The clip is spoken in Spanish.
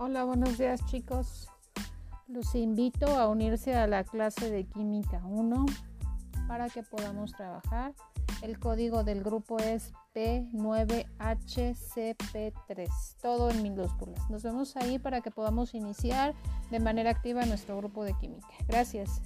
Hola, buenos días chicos. Los invito a unirse a la clase de Química 1 para que podamos trabajar. El código del grupo es P9HCP3, todo en minúsculas. Nos vemos ahí para que podamos iniciar de manera activa nuestro grupo de química. Gracias.